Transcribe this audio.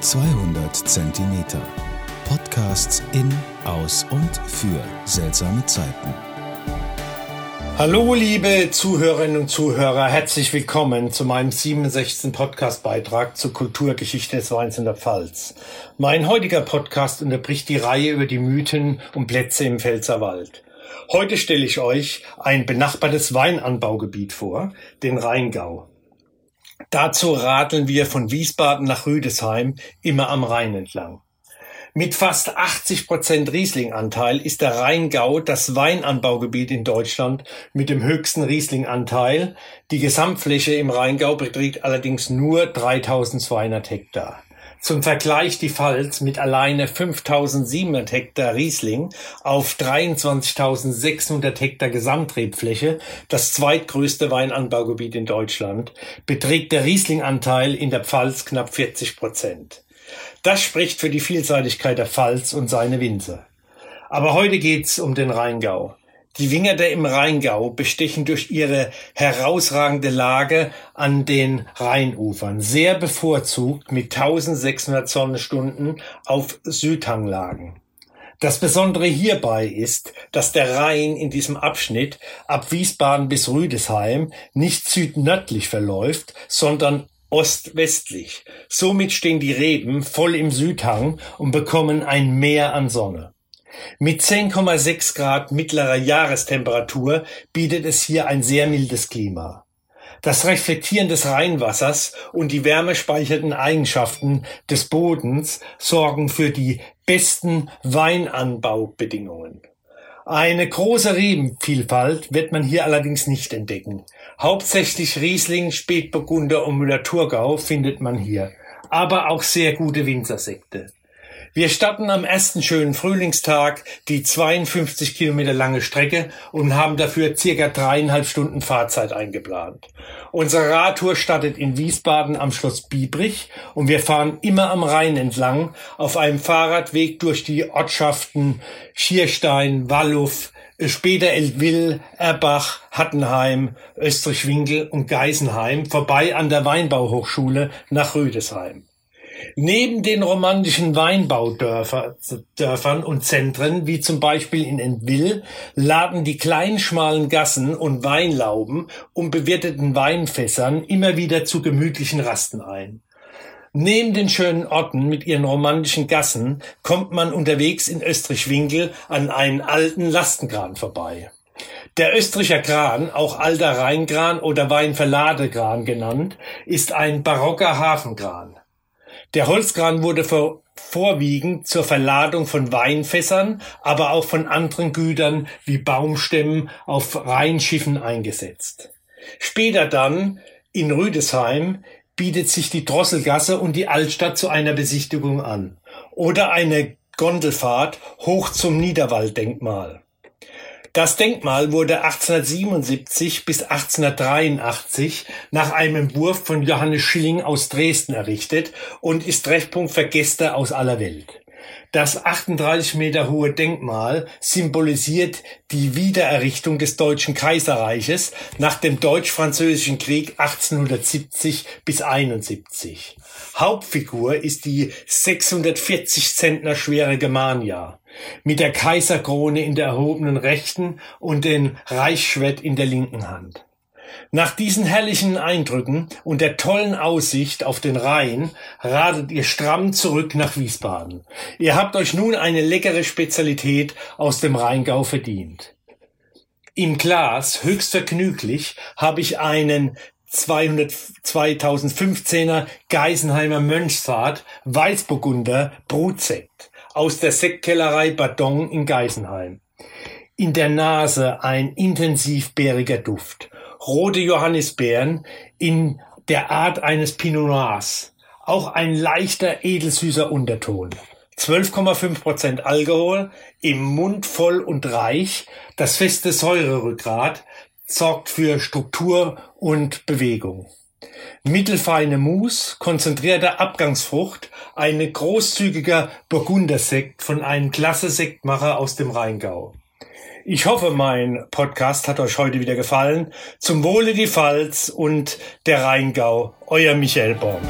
200 Zentimeter. Podcasts in, aus und für seltsame Zeiten. Hallo, liebe Zuhörerinnen und Zuhörer, herzlich willkommen zu meinem 67. Podcastbeitrag zur Kulturgeschichte des Weins in der Pfalz. Mein heutiger Podcast unterbricht die Reihe über die Mythen und Plätze im Pfälzerwald. Heute stelle ich euch ein benachbartes Weinanbaugebiet vor, den Rheingau. Dazu radeln wir von Wiesbaden nach Rüdesheim immer am Rhein entlang. Mit fast 80 Prozent Rieslinganteil ist der Rheingau das Weinanbaugebiet in Deutschland mit dem höchsten Rieslinganteil. Die Gesamtfläche im Rheingau beträgt allerdings nur 3200 Hektar. Zum Vergleich die Pfalz mit alleine 5700 Hektar Riesling auf 23.600 Hektar Gesamtrebfläche, das zweitgrößte Weinanbaugebiet in Deutschland, beträgt der Rieslinganteil in der Pfalz knapp 40 Prozent. Das spricht für die Vielseitigkeit der Pfalz und seine Winzer. Aber heute geht's um den Rheingau. Die Wingerder im Rheingau bestechen durch ihre herausragende Lage an den Rheinufern, sehr bevorzugt mit 1600 Sonnenstunden auf Südhanglagen. Das Besondere hierbei ist, dass der Rhein in diesem Abschnitt ab Wiesbaden bis Rüdesheim nicht südnördlich verläuft, sondern ostwestlich. Somit stehen die Reben voll im Südhang und bekommen ein Meer an Sonne. Mit 10,6 Grad mittlerer Jahrestemperatur bietet es hier ein sehr mildes Klima. Das Reflektieren des Rheinwassers und die wärmespeichernden Eigenschaften des Bodens sorgen für die besten Weinanbaubedingungen. Eine große Rebenvielfalt wird man hier allerdings nicht entdecken. Hauptsächlich Riesling, Spätburgunder und Müller-Thurgau findet man hier, aber auch sehr gute Winzersekte. Wir starten am ersten schönen Frühlingstag die 52 Kilometer lange Strecke und haben dafür circa dreieinhalb Stunden Fahrzeit eingeplant. Unsere Radtour startet in Wiesbaden am Schloss Biebrich und wir fahren immer am Rhein entlang auf einem Fahrradweg durch die Ortschaften Schierstein, Walluff, später Eltville, Erbach, Hattenheim, Österreich-Winkel und Geisenheim vorbei an der Weinbauhochschule nach Rüdesheim. Neben den romantischen Weinbaudörfern und Zentren, wie zum Beispiel in Entwil, laden die kleinen schmalen Gassen und Weinlauben um bewirteten Weinfässern immer wieder zu gemütlichen Rasten ein. Neben den schönen Orten mit ihren romantischen Gassen kommt man unterwegs in Österreich-Winkel an einen alten Lastengran vorbei. Der Österreicher Kran, auch alter Rheingran oder Weinverladegran genannt, ist ein barocker Hafengran. Der Holzkran wurde vor, vorwiegend zur Verladung von Weinfässern, aber auch von anderen Gütern wie Baumstämmen auf Rheinschiffen eingesetzt. Später dann in Rüdesheim bietet sich die Drosselgasse und die Altstadt zu einer Besichtigung an oder eine Gondelfahrt hoch zum Niederwalddenkmal. Das Denkmal wurde 1877 bis 1883 nach einem Entwurf von Johannes Schilling aus Dresden errichtet und ist Treffpunkt für Gäste aus aller Welt. Das 38 Meter hohe Denkmal symbolisiert die Wiedererrichtung des Deutschen Kaiserreiches nach dem Deutsch-Französischen Krieg 1870 bis 71. Hauptfigur ist die 640 Zentner schwere Germania mit der Kaiserkrone in der erhobenen rechten und den Reichsschwert in der linken Hand. Nach diesen herrlichen Eindrücken und der tollen Aussicht auf den Rhein radet ihr stramm zurück nach Wiesbaden. Ihr habt euch nun eine leckere Spezialität aus dem Rheingau verdient. Im Glas, höchst vergnüglich, habe ich einen 200, 2015er Geisenheimer Mönchsfahrt Weißburgunder Brutsekt aus der Sektkellerei Badon in Geisenheim. In der Nase ein intensiv bäriger Duft. Rote Johannisbeeren in der Art eines Pinot Noirs. Auch ein leichter, edelsüßer Unterton. 12,5% Alkohol, im Mund voll und reich, das feste Säurerückgrat sorgt für Struktur und Bewegung. Mittelfeine Mousse, konzentrierte Abgangsfrucht, ein großzügiger Burgundersekt von einem klasse Sektmacher aus dem Rheingau. Ich hoffe, mein Podcast hat euch heute wieder gefallen. Zum Wohle die Pfalz und der Rheingau. Euer Michael Baum.